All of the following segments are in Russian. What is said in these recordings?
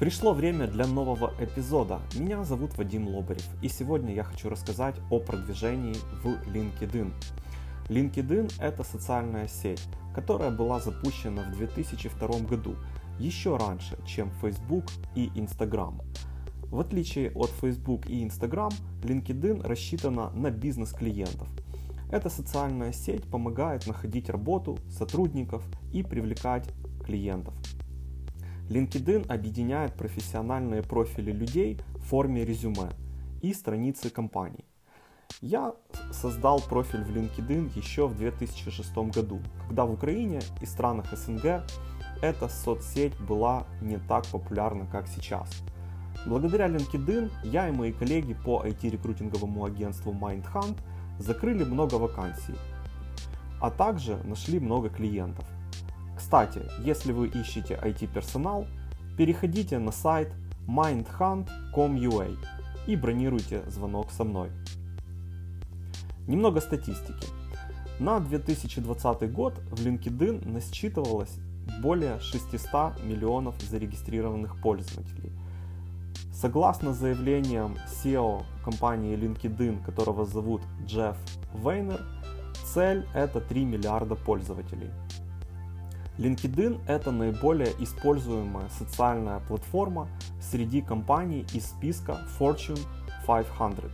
Пришло время для нового эпизода. Меня зовут Вадим Лобарев, и сегодня я хочу рассказать о продвижении в LinkedIn. LinkedIn – это социальная сеть, которая была запущена в 2002 году, еще раньше, чем Facebook и Instagram. В отличие от Facebook и Instagram, LinkedIn рассчитана на бизнес-клиентов. Эта социальная сеть помогает находить работу, сотрудников и привлекать клиентов. LinkedIn объединяет профессиональные профили людей в форме резюме и страницы компаний. Я создал профиль в LinkedIn еще в 2006 году, когда в Украине и странах СНГ эта соцсеть была не так популярна, как сейчас. Благодаря LinkedIn я и мои коллеги по IT-рекрутинговому агентству MindHunt закрыли много вакансий, а также нашли много клиентов – кстати, если вы ищете IT-персонал, переходите на сайт mindhunt.com.ua и бронируйте звонок со мной. Немного статистики. На 2020 год в LinkedIn насчитывалось более 600 миллионов зарегистрированных пользователей. Согласно заявлениям SEO компании LinkedIn, которого зовут Джефф Вейнер, цель это 3 миллиарда пользователей. LinkedIn – это наиболее используемая социальная платформа среди компаний из списка Fortune 500.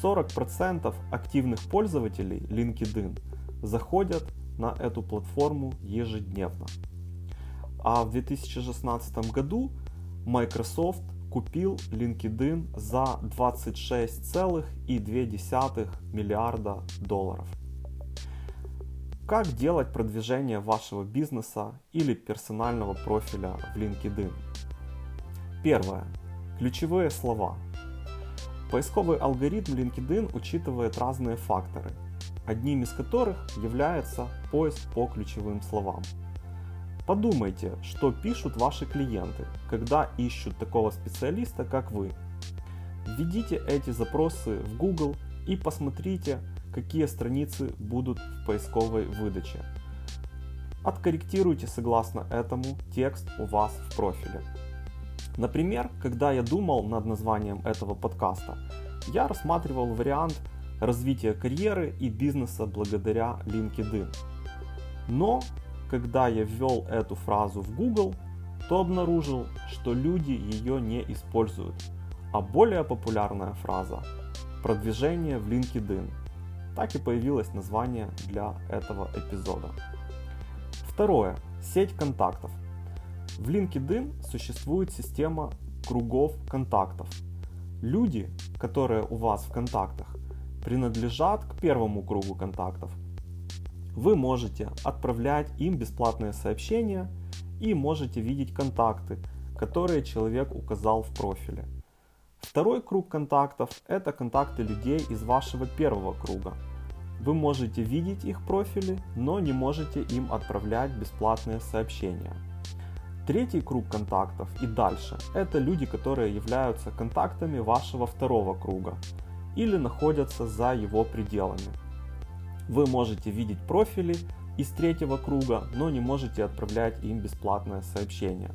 40% активных пользователей LinkedIn заходят на эту платформу ежедневно. А в 2016 году Microsoft купил LinkedIn за 26,2 миллиарда долларов. Как делать продвижение вашего бизнеса или персонального профиля в LinkedIn? Первое. Ключевые слова. Поисковый алгоритм LinkedIn учитывает разные факторы, одним из которых является поиск по ключевым словам. Подумайте, что пишут ваши клиенты, когда ищут такого специалиста, как вы. Введите эти запросы в Google и посмотрите, какие страницы будут в поисковой выдаче. Откорректируйте согласно этому текст у вас в профиле. Например, когда я думал над названием этого подкаста, я рассматривал вариант развития карьеры и бизнеса благодаря LinkedIn. Но, когда я ввел эту фразу в Google, то обнаружил, что люди ее не используют. А более популярная фраза – продвижение в LinkedIn – так и появилось название для этого эпизода. Второе. Сеть контактов. В LinkedIn существует система кругов контактов. Люди, которые у вас в контактах, принадлежат к первому кругу контактов. Вы можете отправлять им бесплатные сообщения и можете видеть контакты, которые человек указал в профиле. Второй круг контактов – это контакты людей из вашего первого круга – вы можете видеть их профили, но не можете им отправлять бесплатные сообщения. Третий круг контактов и дальше – это люди, которые являются контактами вашего второго круга или находятся за его пределами. Вы можете видеть профили из третьего круга, но не можете отправлять им бесплатное сообщение.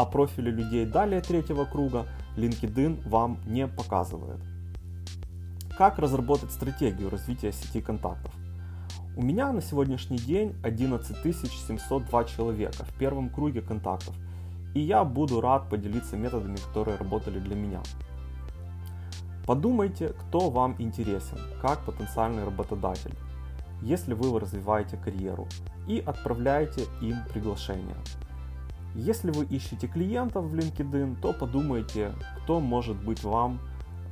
А профили людей далее третьего круга LinkedIn вам не показывает. Как разработать стратегию развития сети контактов? У меня на сегодняшний день 11 702 человека в первом круге контактов, и я буду рад поделиться методами, которые работали для меня. Подумайте, кто вам интересен, как потенциальный работодатель, если вы развиваете карьеру, и отправляйте им приглашение. Если вы ищете клиентов в LinkedIn, то подумайте, кто может быть вам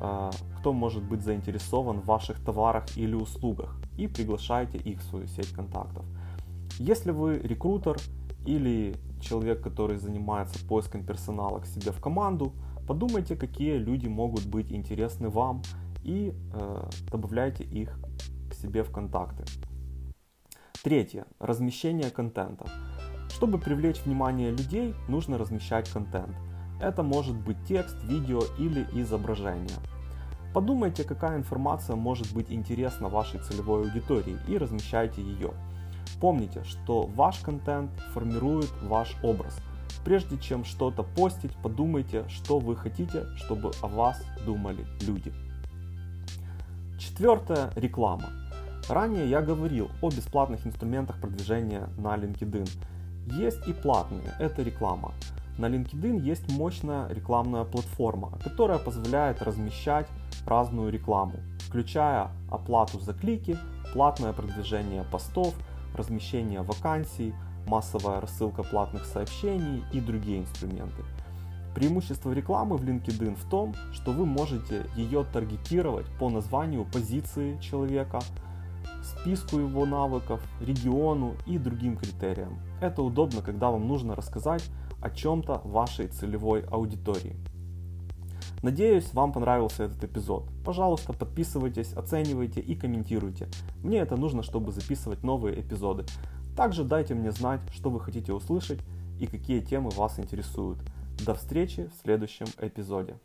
а, кто может быть заинтересован в ваших товарах или услугах и приглашайте их в свою сеть контактов. Если вы рекрутер или человек, который занимается поиском персонала к себе в команду, подумайте, какие люди могут быть интересны вам и э, добавляйте их к себе в контакты. Третье. Размещение контента. Чтобы привлечь внимание людей, нужно размещать контент – это может быть текст, видео или изображение. Подумайте, какая информация может быть интересна вашей целевой аудитории и размещайте ее. Помните, что ваш контент формирует ваш образ. Прежде чем что-то постить, подумайте, что вы хотите, чтобы о вас думали люди. Четвертое – реклама. Ранее я говорил о бесплатных инструментах продвижения на LinkedIn. Есть и платные, это реклама. На LinkedIn есть мощная рекламная платформа, которая позволяет размещать разную рекламу, включая оплату за клики, платное продвижение постов, размещение вакансий, массовая рассылка платных сообщений и другие инструменты. Преимущество рекламы в LinkedIn в том, что вы можете ее таргетировать по названию позиции человека, списку его навыков, региону и другим критериям. Это удобно, когда вам нужно рассказать о чем-то вашей целевой аудитории. Надеюсь, вам понравился этот эпизод. Пожалуйста, подписывайтесь, оценивайте и комментируйте. Мне это нужно, чтобы записывать новые эпизоды. Также дайте мне знать, что вы хотите услышать и какие темы вас интересуют. До встречи в следующем эпизоде.